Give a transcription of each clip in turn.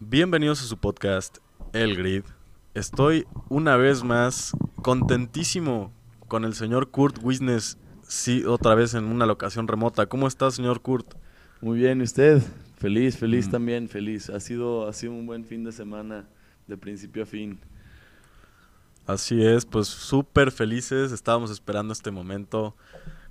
Bienvenidos a su podcast El Grid. Estoy una vez más contentísimo con el señor Kurt Wisnes, sí, otra vez en una locación remota. ¿Cómo está, señor Kurt? Muy bien, ¿y usted? Feliz, feliz Mm. también, feliz. Ha sido, ha sido un buen fin de semana, de principio a fin. Así es, pues súper felices. Estábamos esperando este momento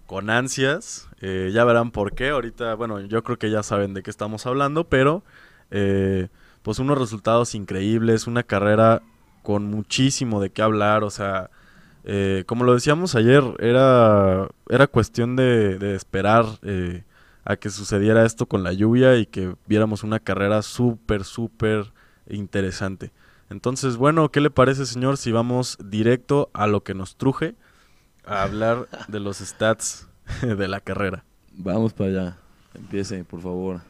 con ansias. Eh, ya verán por qué. Ahorita, bueno, yo creo que ya saben de qué estamos hablando, pero eh, pues unos resultados increíbles, una carrera con muchísimo de qué hablar. O sea, eh, como lo decíamos ayer, era, era cuestión de, de esperar eh, a que sucediera esto con la lluvia y que viéramos una carrera súper, súper interesante. Entonces, bueno, ¿qué le parece, señor, si vamos directo a lo que nos truje? A hablar de los stats de la carrera. Vamos para allá. Empiece, por favor.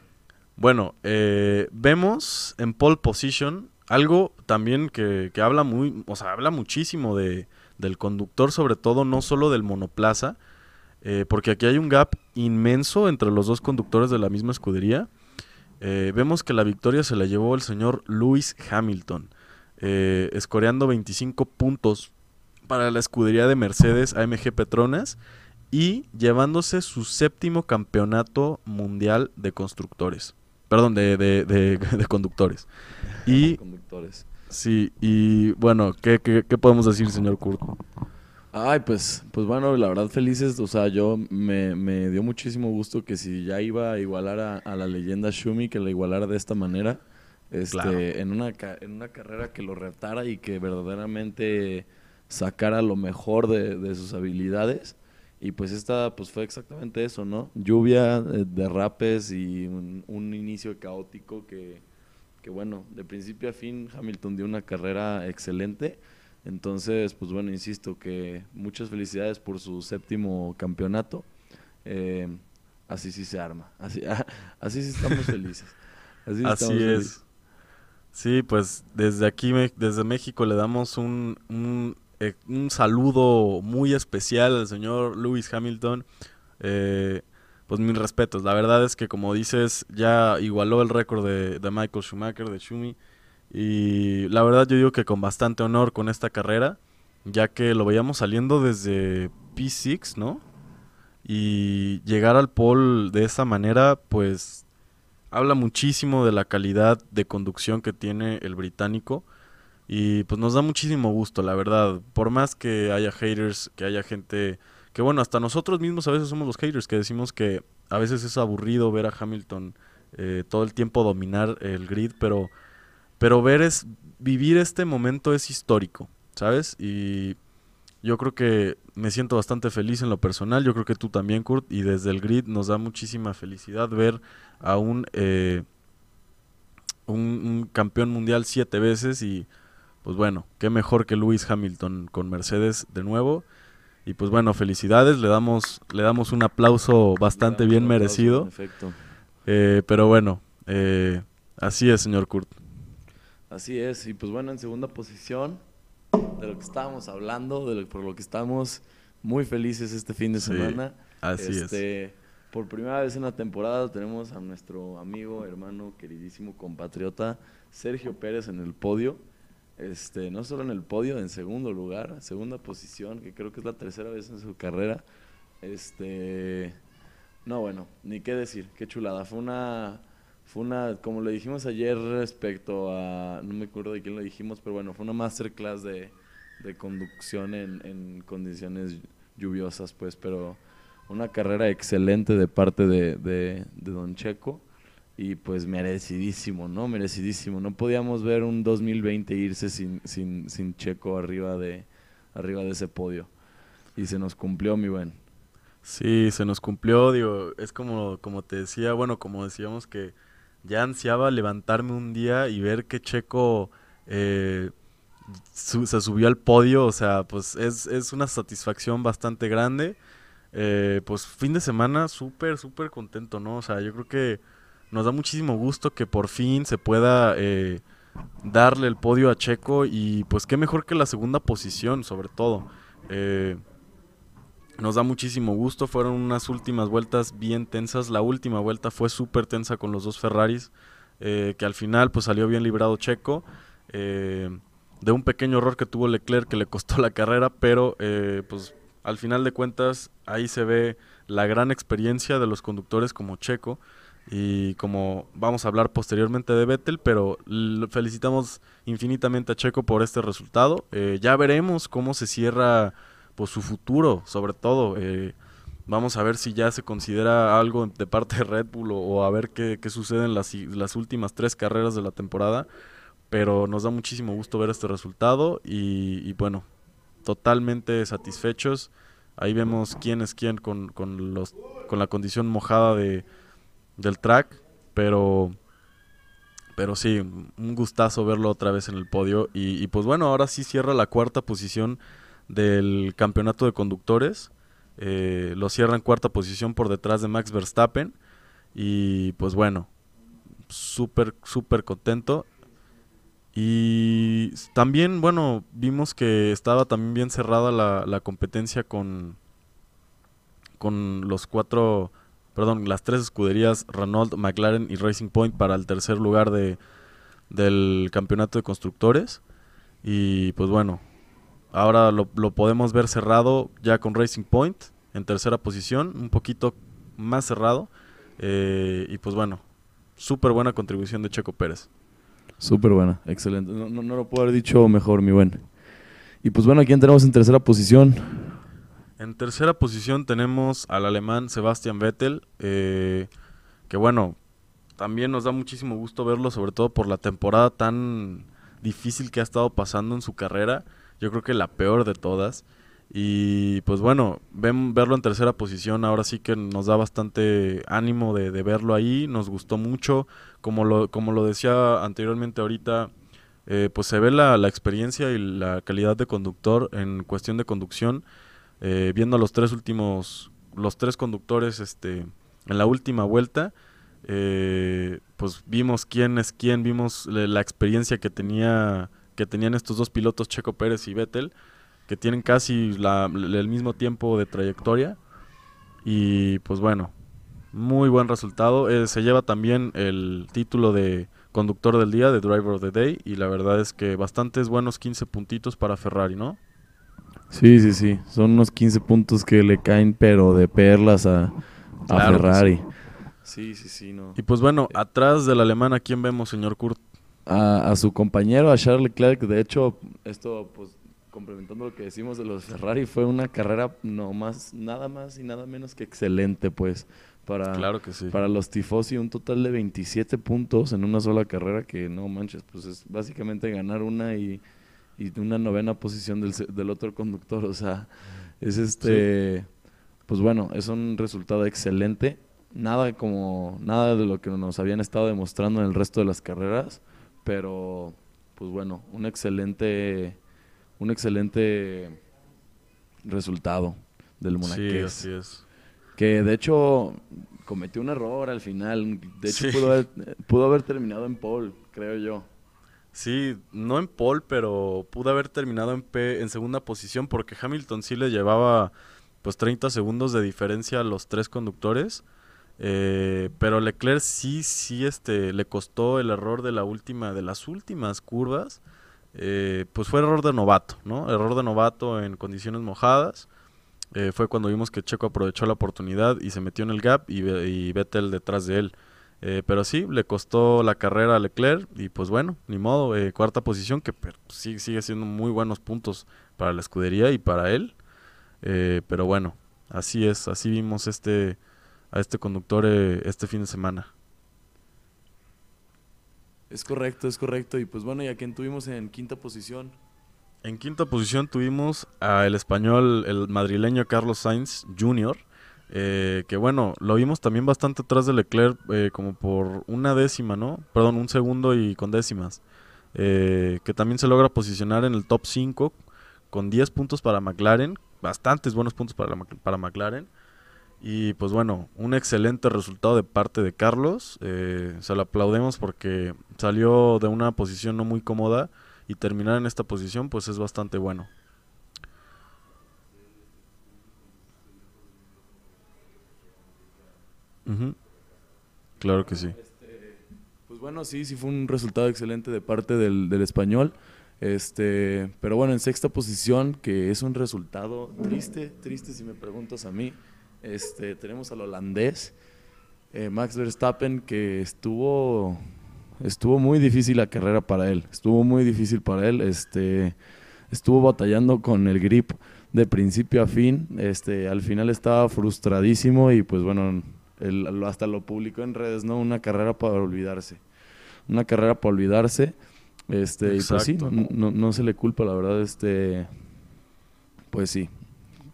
Bueno, eh, vemos en pole position algo también que, que habla muy, o sea, habla muchísimo de, del conductor, sobre todo, no solo del monoplaza, eh, porque aquí hay un gap inmenso entre los dos conductores de la misma escudería. Eh, vemos que la victoria se la llevó el señor Lewis Hamilton, eh, escoreando 25 puntos para la escudería de Mercedes AMG Petronas y llevándose su séptimo campeonato mundial de constructores. Perdón, de, de- de- de conductores. Y Conductores. sí, y bueno, ¿qué, qué, qué podemos decir, señor Kurt? Ay, pues, pues bueno, la verdad felices, o sea, yo me, me dio muchísimo gusto que si ya iba a igualar a, a la leyenda Shumi, que la igualara de esta manera, este, Claro. en, una, en una carrera que lo retara y que verdaderamente sacara lo mejor de, de sus habilidades. Y pues esta pues fue exactamente eso, ¿no? Lluvia, eh, derrapes y un, un inicio caótico que, que bueno, de principio a fin Hamilton dio una carrera excelente. Entonces, pues bueno, insisto que muchas felicidades por su séptimo campeonato. Eh, así sí se arma. Así, así sí estamos felices. Así, sí Así estamos es. felices. Sí, pues desde aquí, desde México, le damos un, un, eh, un saludo muy especial al señor Lewis Hamilton. Eh, pues mis respetos. La verdad es que, como dices, ya igualó el récord de, de Michael Schumacher, de Schumi. Y la verdad, yo digo que con bastante honor con esta carrera, ya que lo veíamos saliendo desde P6, ¿no? Y llegar al pole de esa manera, pues habla muchísimo de la calidad de conducción que tiene el británico y pues nos da muchísimo gusto, la verdad. Por más que haya haters, que haya gente que bueno, hasta nosotros mismos a veces somos los haters que decimos que a veces es aburrido ver a Hamilton eh, todo el tiempo dominar el grid, pero pero ver es vivir este momento es histórico, ¿sabes? Y yo creo que me siento bastante feliz en lo personal, yo creo que tú también, Kurt, y desde el grid nos da muchísima felicidad ver a un, eh, un, un campeón mundial siete veces y pues bueno, qué mejor que Lewis Hamilton con Mercedes de nuevo. Y pues bueno, felicidades, le damos, le damos un aplauso bastante bien aplauso, merecido. En efecto. Eh, pero bueno, eh, así es, señor Kurt. Así es, y pues bueno, en segunda posición, de lo que estábamos hablando, de lo, por lo que estamos muy felices este fin de Sí, semana. Así es. este, Por primera vez en la temporada tenemos a nuestro amigo, hermano, queridísimo compatriota Sergio Pérez en el podio. Este, no solo en el podio, en segundo lugar, segunda posición, que creo que es la tercera vez en su carrera. Este, no, bueno, ni qué decir, qué chulada. Fue una, fue una, como le dijimos ayer respecto a, no me acuerdo de quién lo dijimos, pero bueno, fue una masterclass de, de conducción en, condiciones lluviosas, pues, pero una carrera excelente de parte de, de Don Checo y pues merecidísimo, ¿no? Merecidísimo. No podíamos ver un 2020 irse sin, sin, sin Checo arriba de, arriba de ese podio. Y se nos cumplió, mi buen. Sí, se nos cumplió, digo, es como, como te decía, bueno, como decíamos que ya ansiaba levantarme un día y ver que Checo eh, se subió al podio, o sea, pues es, es una satisfacción bastante grande. Eh, pues fin de semana súper, súper contento, ¿no? O sea, yo creo que nos da muchísimo gusto que por fin se pueda eh, darle el podio a Checo y pues qué mejor que la segunda posición, sobre todo. Eh, nos da muchísimo gusto, fueron unas últimas vueltas bien tensas. La última vuelta fue súper tensa con los dos Ferraris. eh, que al final pues salió bien librado Checo, de un pequeño error que tuvo Leclerc que le costó la carrera, pero pues al final de cuentas ahí se ve la gran experiencia de los conductores como Checo y como vamos a hablar posteriormente de Vettel, pero felicitamos infinitamente a Checo por este resultado. ya veremos cómo se cierra pues su futuro, sobre todo. Vamos a ver si ya se considera algo de parte de Red Bull o, a ver qué, sucede en las, últimas tres carreras de la temporada. Pero nos da muchísimo gusto ver este resultado y, bueno, totalmente satisfechos. Ahí vemos quién es quién con la condición mojada de, del track, pero, pero sí, un gustazo verlo otra vez en el podio. Y, pues bueno, ahora sí cierra la cuarta posición del campeonato de conductores eh, lo cierra en cuarta posición por detrás de Max Verstappen. Y pues bueno, súper, súper contento. Y también, bueno, vimos que estaba también bien cerrada la, competencia con, con los cuatro, perdón, las tres escuderías Renault, McLaren y Racing Point para el tercer lugar de, del campeonato de constructores. Y pues bueno, Ahora lo, podemos ver cerrado ya con Racing Point en tercera posición, un poquito más cerrado. Eh, y pues bueno, súper buena contribución de Checo Pérez. Súper buena, excelente. No, no, lo puedo haber dicho mejor, mi buen. Y pues bueno, quién tenemos en tercera posición? En tercera posición tenemos al alemán Sebastian Vettel, eh, que bueno, también nos da muchísimo gusto verlo, sobre todo por la temporada tan difícil que ha estado pasando en su carrera. Yo creo que la peor de todas. Y pues bueno, verlo en tercera posición ahora sí que nos da bastante ánimo de, verlo ahí, nos gustó mucho, como lo, como lo decía anteriormente ahorita, eh, pues se ve la, experiencia y la calidad de conductor en cuestión de conducción, eh, viendo a los tres últimos, los tres conductores este, en la última vuelta, eh, pues vimos quién es quién, vimos la experiencia que tenía que tenían estos dos pilotos, Checo Pérez y Vettel, que tienen casi el mismo tiempo de trayectoria. Y pues bueno, muy buen resultado. Eh, se lleva también el título de conductor del día, de Driver of the Day, y la verdad es que bastantes buenos 15 puntitos para Ferrari, ¿no? Sí, sí, sí. Son unos 15 puntos que le caen, pero de perlas a, Ferrari. Sí. sí, sí, no. Y pues bueno, atrás del alemán, ¿a quién vemos, señor Kurt? a, su compañero, a Charles Leclerc. De hecho, esto, pues, complementando lo que decimos de los Ferrari, fue una carrera no más, nada más y nada menos que excelente, pues. Para, claro que sí. para los tifosi, un total de 27 puntos en una sola carrera, que no manches, pues es básicamente ganar una y, y una novena posición del, del, otro conductor. O sea, es este. Pues bueno, es un resultado excelente. Nada como. Nada de lo que nos habían estado demostrando en el resto de las carreras pero pues bueno, un excelente, un excelente resultado del Monaqués. Sí, así es. Que de hecho cometió un error al final. De hecho pudo, haber, pudo haber terminado en pole, creo yo. Sí, no en pole, pero pudo haber terminado en, P, en segunda posición porque Hamilton sí le llevaba pues 30 segundos de diferencia a los tres conductores. Eh, pero Leclerc sí, sí, este, le costó el error de la última, de las últimas curvas. Eh, pues fue error de novato, ¿no? Error de novato en condiciones mojadas. Eh, fue cuando vimos que Checo aprovechó la oportunidad y se metió en el gap y, y Vettel detrás de él. Pero sí, le costó la carrera a Leclerc y pues bueno, ni modo, cuarta posición que sí, sigue siendo muy buenos puntos para la escudería y para él. pero bueno, así es, así vimos este, a este conductor eh, este fin de semana. Es correcto, es correcto. Y pues bueno, ¿y a quién tuvimos en quinta posición? En quinta posición tuvimos al español, el madrileño Carlos Sainz Jr., eh, que bueno, lo vimos también bastante atrás de Leclerc, eh, como por una décima, ¿no? Perdón, un segundo y con décimas. que también se logra posicionar en el top 5 con 10 puntos para McLaren, bastantes buenos puntos para, para McLaren. Y pues bueno, un excelente resultado de parte de Carlos. Eh, se lo aplaudemos porque salió de una posición no muy cómoda y terminar en esta posición pues es bastante bueno. Claro que sí. Este, Pues bueno, sí, sí fue un resultado excelente de parte del, del español. Este, pero bueno, en sexta posición, que es un resultado triste, triste si me preguntas a mí. Este, tenemos al holandés, eh, Max Verstappen, que estuvo, estuvo muy difícil la carrera para él. Estuvo muy difícil para él. Este, estuvo batallando con el grip de principio a fin. Este, al final estaba frustradísimo y pues bueno, él, hasta lo publicó en redes, ¿no? Una carrera para olvidarse. Una carrera para olvidarse. Este, y pues sí, no, no, se le culpa, la verdad, este, pues sí.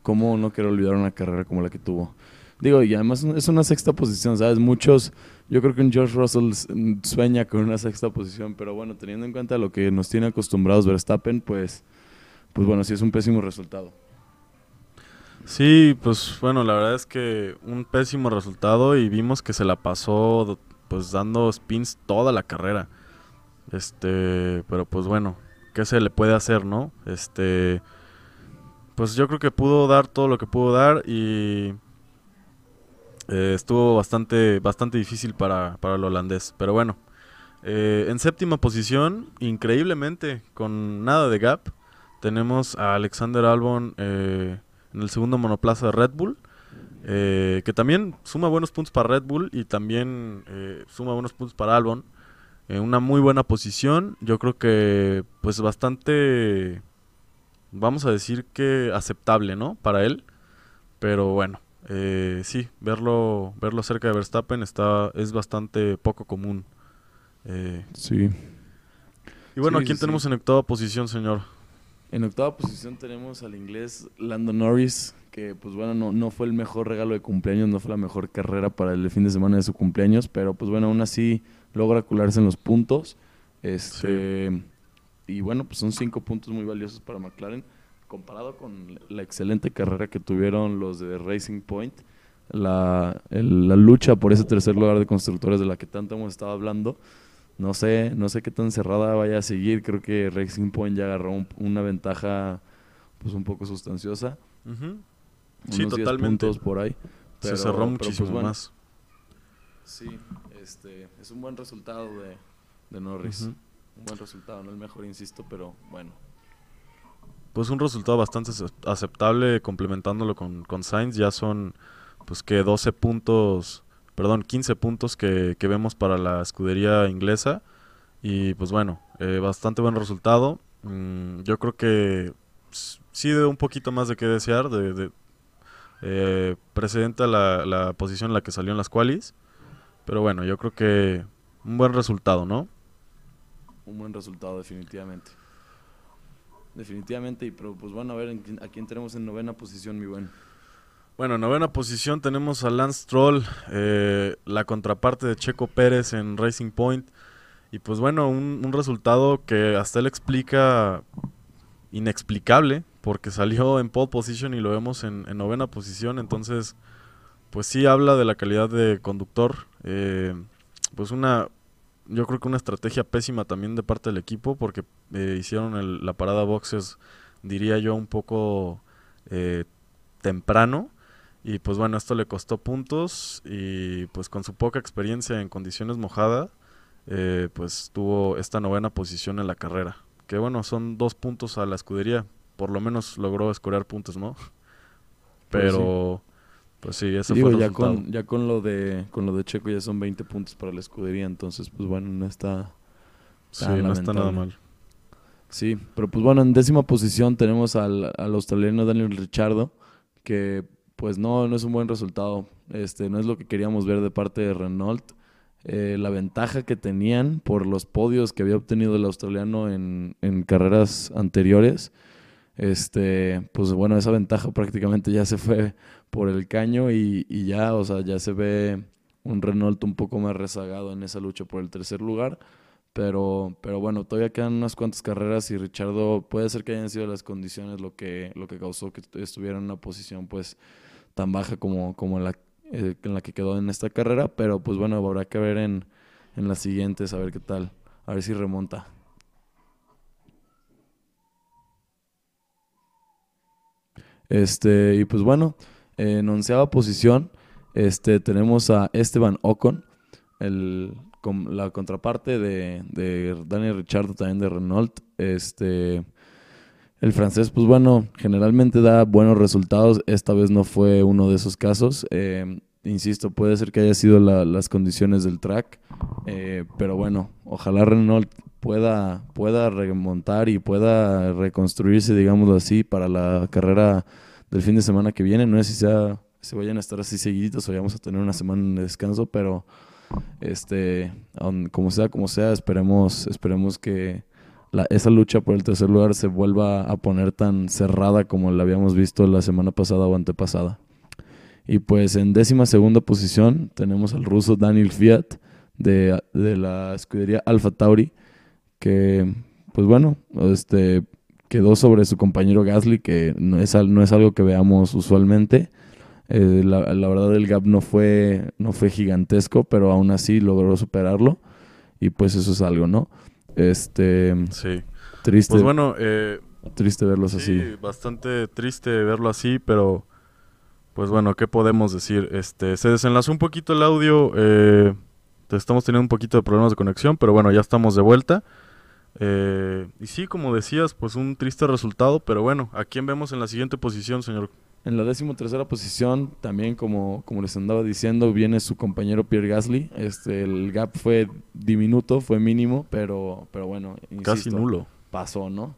¿Cómo no quiero olvidar una carrera como la que tuvo? Digo, y además es una sexta posición, ¿sabes? Muchos, yo creo que un George Russell sueña con una sexta posición, pero bueno, teniendo en cuenta lo que nos tiene acostumbrados Verstappen, pues, pues bueno, sí es un pésimo resultado. Sí, pues bueno, la verdad es que un pésimo resultado y vimos que se la pasó pues dando spins toda la carrera. Este, pero pues bueno, ¿qué se le puede hacer, no? Este, pues yo creo que pudo dar todo lo que pudo dar y eh, estuvo bastante, bastante difícil para, para el holandés. Pero bueno, eh, en séptima posición, increíblemente, con nada de gap, tenemos a Alexander Albon eh, en el segundo monoplaza de Red Bull. que también suma buenos puntos para Red Bull y también suma buenos puntos para Albon en una muy buena posición. Yo creo que pues bastante, vamos a decir que aceptable, ¿no? Para él. Pero bueno, eh, sí, verlo, verlo cerca de Verstappen está, es bastante poco común. Eh, sí. Y bueno, quién tenemos en octava posición, señor? En octava posición tenemos al inglés Lando Norris, que pues bueno, no, no fue el mejor regalo de cumpleaños, no fue la mejor carrera para el fin de semana de su cumpleaños, pero pues bueno, aún así logra colarse en los puntos. Este, Y bueno, pues son cinco puntos muy valiosos para McLaren. Comparado con la excelente carrera que tuvieron los de Racing Point, la, la lucha por ese tercer lugar de constructores de la que tanto hemos estado hablando, no sé, no sé qué tan cerrada vaya a seguir. Creo que Racing Point ya agarró una ventaja pues un poco sustanciosa. Sí, totalmente. puntos por ahí. Se cerró pues, muchísimo más. Sí, este, es un buen resultado de, de Norris. Un buen resultado, no el mejor, insisto, pero bueno. Pues un resultado bastante aceptable complementándolo con, con Sainz. Ya son, pues que 12 puntos, perdón, 15 puntos que, que vemos para la escudería inglesa. Y pues bueno, eh, bastante buen resultado. Mm, yo creo que sí de un poquito más de qué desear. De, de eh, precedente la, la, posición en la que salió en las qualis. Pero bueno, yo creo que un buen resultado, ¿no? Un buen resultado, definitivamente. Definitivamente, y pero pues bueno, a ver a quién tenemos en novena posición, mi buen. Bueno, en novena posición tenemos a Lance Troll, eh, la contraparte de Checo Pérez en Racing Point. Y pues bueno, un, resultado que hasta él explica inexplicable, porque salió en pole position y lo vemos en, en novena posición. Entonces, pues sí habla de la calidad de conductor. Eh, pues una, yo creo que una estrategia pésima también de parte del equipo porque eh, hicieron la parada boxes, diría yo, un poco eh, temprano. Y pues bueno, esto le costó puntos y pues con su poca experiencia en condiciones mojadas, pues tuvo esta novena posición en la carrera. Que bueno, son dos puntos a la escudería. Por lo menos logró escorar puntos, ¿no? Pues Pero... Pues sí, eso fue ya con, ya con lo de con lo de Checo ya son 20 puntos para la escudería, entonces pues bueno, no está Sí, no está nada mal. Sí, pero pues bueno, en décima posición tenemos al, australiano Daniel Richardo, que pues no, no es un buen resultado. Este, no es lo que queríamos ver de parte de Renault. Eh, la ventaja que tenían por los podios que había obtenido el australiano en, en carreras anteriores, este, pues bueno, esa ventaja prácticamente ya se fue por el caño y, ya, o sea, ya se ve un Renault un poco más rezagado en esa lucha por el tercer lugar. Pero, pero bueno, todavía quedan unas cuantas carreras y Richardo puede ser que hayan sido las condiciones lo que, lo que causó que estuviera en una posición pues tan baja como, como la, eh, en la que quedó en esta carrera. Pero pues bueno, habrá que ver en, en las siguientes, a ver qué tal, a ver si remonta. Este, y pues bueno, en onceava posición este, tenemos a Esteban Ocon, el la contraparte de, de Daniel Ricciardo también de Renault, este, el francés, pues bueno, generalmente da buenos resultados. Esta vez no fue uno de esos casos. Eh, insisto, puede ser que haya sido las condiciones del track, eh, pero bueno, ojalá Renault pueda, pueda remontar y pueda reconstruirse, digámoslo así, para la carrera del fin de semana que viene. No sé si sea, si vayan a estar así seguiditos o vayamos a tener una semana de descanso, pero este, como sea, como sea, esperemos, esperemos que esa lucha por el tercer lugar se vuelva a poner tan cerrada como la habíamos visto la semana pasada o antepasada. Y pues en décima segunda posición tenemos al ruso Daniel Fiat de, la escudería Alfa Tauri, que pues bueno, este, quedó sobre su compañero Gasly, que no es, no es algo que veamos usualmente. Eh, la, verdad el gap no fue, no fue gigantesco, pero aún así logró superarlo. Y pues eso es algo, ¿no? Este. Sí. Triste. Pues bueno, eh, triste verlos sí, así. Bastante triste verlo así, pero. Pues bueno, ¿qué podemos decir? Este, se desenlazó un poquito el audio. Eh, estamos teniendo un poquito de problemas de conexión, pero bueno, ya estamos de vuelta. Eh, y sí, como decías, pues un triste resultado, pero bueno, ¿a quién vemos en la siguiente posición, señor en la décimo tercera posición, también como, como les andaba diciendo, viene su compañero Pierre Gasly. Este, el gap fue diminuto, fue mínimo, pero, pero bueno, casi nulo. Pasó, ¿no?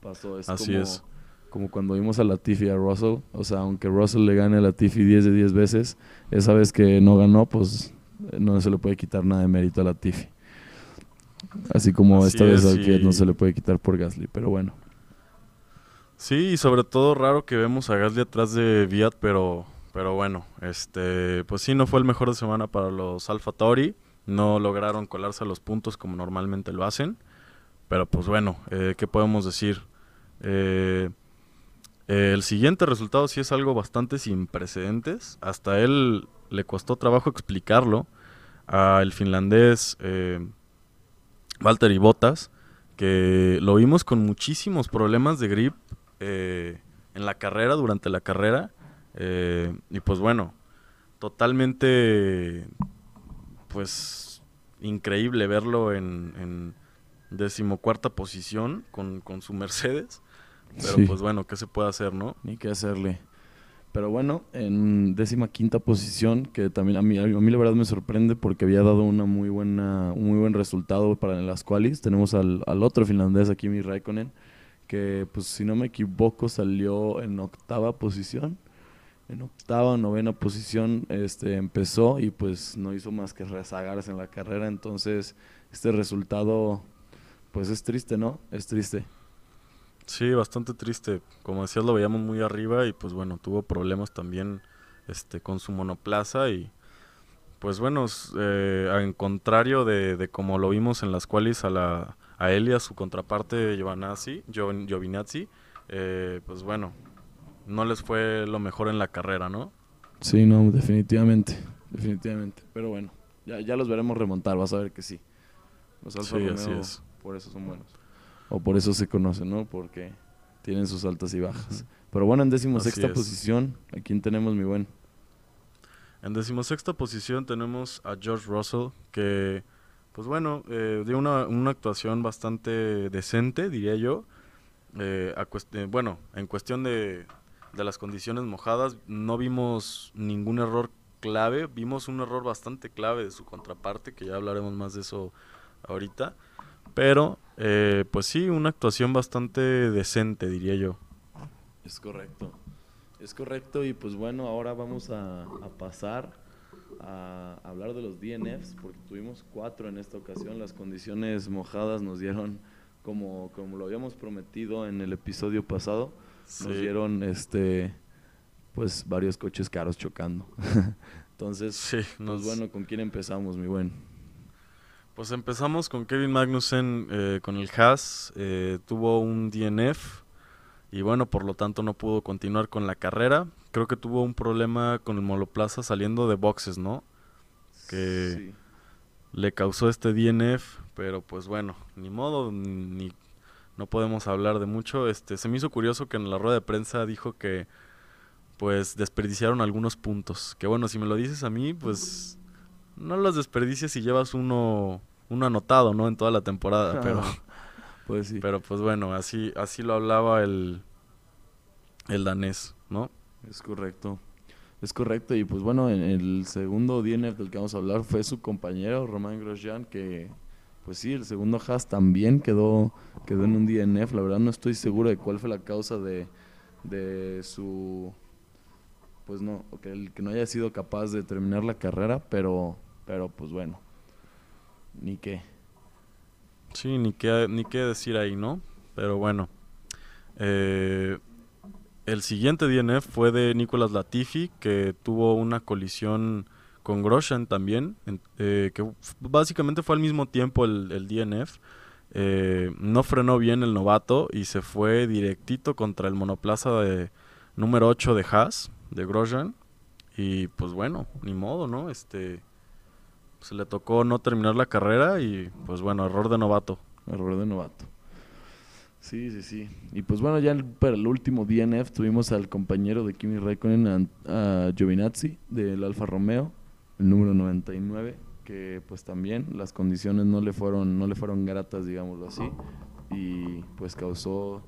Pasó. Es Así como, es. Como cuando vimos a Latifi y a Russell. O sea, aunque Russell le gane a Latifi 10 de 10 veces, esa vez que no ganó, pues no se le puede quitar nada de mérito a Latifi. Así como esta vez que no se le puede quitar por Gasly, pero bueno. Sí, y sobre todo raro que vemos a Gasly atrás de Viat, pero, pero bueno, este, pues sí, no fue el mejor de semana para los Alfa Tauri. No lograron colarse a los puntos como normalmente lo hacen. Pero pues bueno, eh, ¿qué podemos decir? Eh, el siguiente resultado sí es algo bastante sin precedentes. Hasta él le costó trabajo explicarlo al finlandés eh, Valtteri Bottas, que lo vimos con muchísimos problemas de grip eh, en la carrera, durante la carrera. Eh, y pues bueno, totalmente, pues, increíble verlo en, en decimocuarta posición con, con su Mercedes. Pero pues bueno, ¿qué se puede hacer, no? Ni qué hacerle. Pero bueno, en décima quinta posición, que también a mí, a mí la verdad me sorprende porque había dado una muy buena, un muy buen resultado para las qualis. Tenemos al, al otro finlandés, aquí mi Raikkonen, que pues si no me equivoco salió en octava posición. En octava o novena posición este, empezó y pues no hizo más que rezagarse en la carrera. Entonces este resultado pues es triste, ¿no? Es triste. Sí, bastante triste. Como decías, lo veíamos muy arriba y pues bueno, tuvo problemas también este, con su monoplaza y pues bueno, eh, en contrario de, de como lo vimos en las cuales a la a él y a su contraparte Giovanazzi, Giovinazzi, eh, pues bueno, no les fue lo mejor en la carrera, ¿no? Sí, no, definitivamente, definitivamente. Pero bueno, ya, ya los veremos remontar, vas a ver que sí. Los Alfa sí, así es. por eso son buenos. O por eso se conocen, ¿no? Porque tienen sus altas y bajas. Pero bueno, en decimosexta posición, ¿a quién tenemos, mi buen? En decimosexta posición tenemos a George Russell, que pues bueno, eh, dio una, una, actuación bastante decente, diría yo. Eh, eh, bueno, en cuestión de, de, las condiciones mojadas, no vimos ningún error clave. Vimos un error bastante clave de su contraparte, que ya hablaremos más de eso ahorita. Pero, eh, pues sí, una actuación bastante decente, diría yo. Es correcto. Es correcto y pues bueno, ahora vamos a, a pasar a hablar de los DNFs, porque tuvimos cuatro en esta ocasión. Las condiciones mojadas nos dieron, como, como lo habíamos prometido en el episodio pasado, nos dieron este pues varios coches caros chocando. Entonces, sí, pues bueno, ¿con quién empezamos, mi buen? Pues empezamos con Kevin Magnussen eh, con el Haas. Eh, tuvo un DNF y bueno, por lo tanto no pudo continuar con la carrera creo que tuvo un problema con el monoplaza saliendo de boxes, ¿no? Que le causó este DNF, pero pues bueno, ni modo, ni no podemos hablar de mucho. Este, se me hizo curioso que en la rueda de prensa dijo que pues desperdiciaron algunos puntos. Que bueno, si me lo dices a mí, pues no los desperdicies si llevas uno, uno anotado, ¿no? En toda la temporada, pero... Pues sí. Pero pues bueno, así, así lo hablaba el, el danés, ¿no? Es correcto. Es correcto. Y pues bueno, en el segundo DNF del que vamos a hablar fue su compañero Román Grosjean, que pues sí, el segundo Haas también quedó, quedó en un DNF. La verdad no estoy seguro de cuál fue la causa de, de su pues no, que el que no haya sido capaz de terminar la carrera, pero pero pues bueno. Ni qué. Sí, ni qué, ni qué decir ahí, ¿no? Pero bueno. Eh, el siguiente DNF fue de Nicolas Latifi, que tuvo una colisión con Grosjean también, eh, que básicamente fue al mismo tiempo el, DNF. Eh, no frenó bien el novato y se fue directito contra el monoplaza de número 8 de Haas, de Grosjean. Y pues bueno, ni modo, ¿no? Este se le tocó no terminar la carrera y pues bueno, error de novato. Error de novato. Sí, sí, sí. Y pues bueno, ya para el último DNF tuvimos al compañero de Kimi Raikkonen, a, Giovinazzi, del Alfa Romeo, el número 99, que pues también las condiciones no le fueron, no le fueron gratas, digámoslo así, y pues causó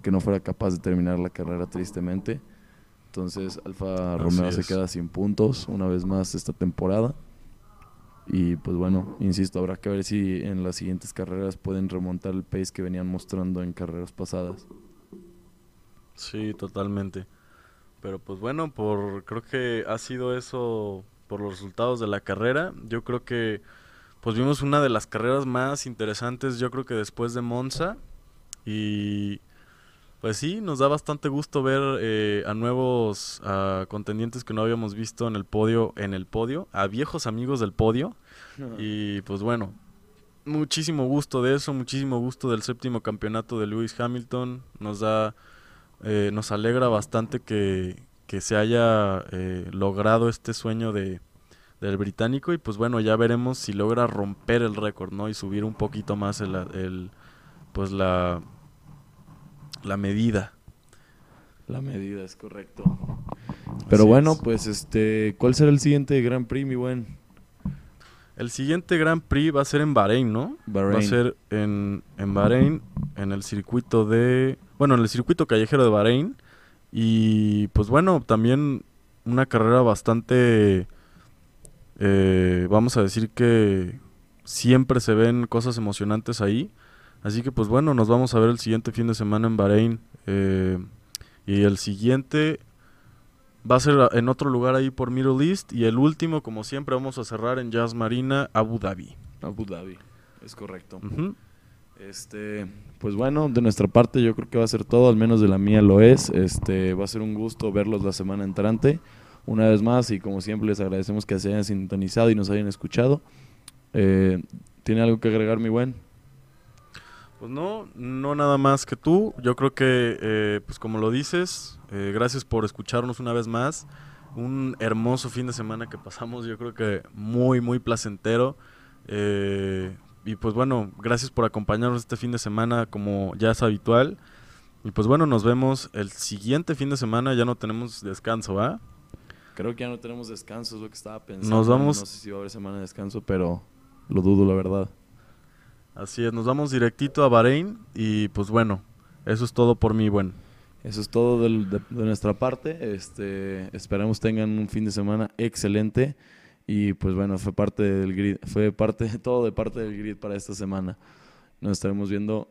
que no fuera capaz de terminar la carrera tristemente. Entonces Alfa Romeo se queda sin puntos una vez más esta temporada. Y pues bueno, insisto, habrá que ver si en las siguientes carreras pueden remontar el pace que venían mostrando en carreras pasadas. Sí, totalmente. Pero pues bueno, por creo que ha sido eso por los resultados de la carrera. Yo creo que pues vimos una de las carreras más interesantes, yo creo que después de Monza y pues sí, nos da bastante gusto ver eh, a nuevos contendientes que no habíamos visto en el podio, en el podio, a viejos amigos del podio. Y pues bueno, muchísimo gusto de eso, muchísimo gusto del séptimo campeonato de Lewis Hamilton. Nos da, eh, nos alegra bastante que, se haya eh, logrado este sueño de, del británico y pues bueno, ya veremos si logra romper el récord, ¿no? Y subir un poquito más el, el pues la la medida. La medida es correcto. Pero bueno, pues este, ¿cuál será el siguiente Grand Prix, mi buen? El siguiente Grand Prix va a ser en Bahrein, ¿no? Va a ser en, en Bahrein, en el circuito de... Bueno, en el circuito callejero de Bahrein. Y pues bueno, también una carrera bastante... Eh, vamos a decir que siempre se ven cosas emocionantes ahí. Así que pues bueno, nos vamos a ver el siguiente fin de semana en Bahrein. Eh, y el siguiente va a ser en otro lugar ahí por Middle East. Y el último, como siempre, vamos a cerrar en Jazz Marina, Abu Dhabi. Abu Dhabi, es correcto. Este, pues bueno, de nuestra parte yo creo que va a ser todo, al menos de la mía lo es. Este, va a ser un gusto verlos la semana entrante. Una vez más, y como siempre les agradecemos que se hayan sintonizado y nos hayan escuchado. Eh, ¿Tiene algo que agregar, mi buen? Pues no, no nada más que tú. Yo creo que, eh, pues como lo dices, eh, gracias por escucharnos una vez más. Un hermoso fin de semana que pasamos, yo creo que muy, muy placentero. Eh, y pues bueno, gracias por acompañarnos este fin de semana como ya es habitual. Y pues bueno, nos vemos el siguiente fin de semana. Ya no tenemos descanso, ¿va? Creo que ya no tenemos descanso, es lo que estaba pensando. Nos vamos. No sé si va a haber semana de descanso, pero lo dudo, la verdad. Así es, nos vamos directito a Bahrein y pues bueno, eso es todo por mí, bueno. Eso es todo de, nuestra parte. Este, esperamos tengan un fin de semana excelente y pues bueno, fue parte del grid, fue parte todo de parte del grid para esta semana. Nos estaremos viendo